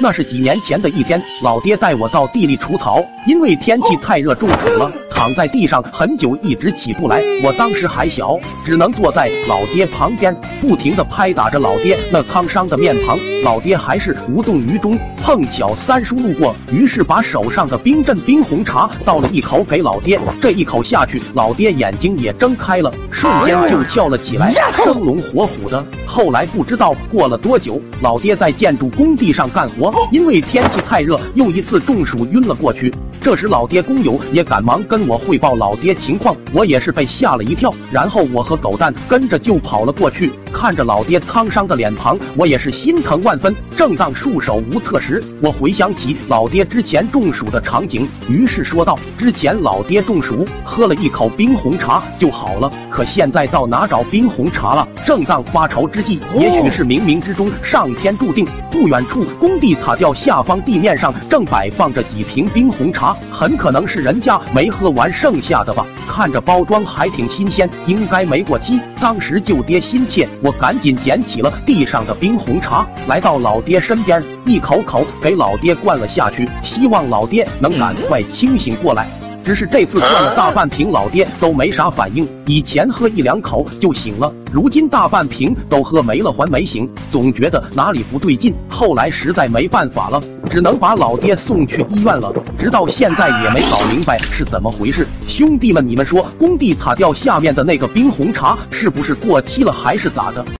那是几年前的一天，老爹带我到地里除草，因为天气太热中暑了，躺在地上很久，一直起不来。我当时还小，只能坐在老爹旁边，不停的拍打着老爹那沧桑的面庞。老爹还是无动于衷。碰巧三叔路过，于是把手上的冰镇冰红茶倒了一口给老爹。这一口下去，老爹眼睛也睁开了，瞬间就翘了起来，生龙活虎的。后来不知道过了多久，老爹在建筑工地上干活，因为天气太热，又一次中暑晕了过去。这时老爹工友也赶忙跟我汇报老爹情况，我也是被吓了一跳。然后我和狗蛋跟着就跑了过去，看着老爹沧桑的脸庞，我也是心疼万分。正当束手无策时，我回想起老爹之前中暑的场景，于是说道：“之前老爹中暑喝了一口冰红茶就好了，可现在到哪找冰红茶了？”正当发愁之际，也许是冥冥之中上天注定，不远处工地塔吊下方地面上正摆放着几瓶冰红茶，很可能是人家没喝完剩下的吧。看着包装还挺新鲜，应该没过期。当时舅爹心切，我赶紧捡起了地上的冰红茶，来到老爹身边，一口口给老爹灌了下去，希望老爹能赶快清醒过来。只是这次灌了大半瓶，老爹都没啥反应。以前喝一两口就醒了，如今大半瓶都喝没了还没醒，总觉得哪里不对劲。后来实在没办法了，只能把老爹送去医院了。直到现在也没搞明白是怎么回事。兄弟们，你们说工地塔吊下面的那个冰红茶是不是过期了，还是咋的？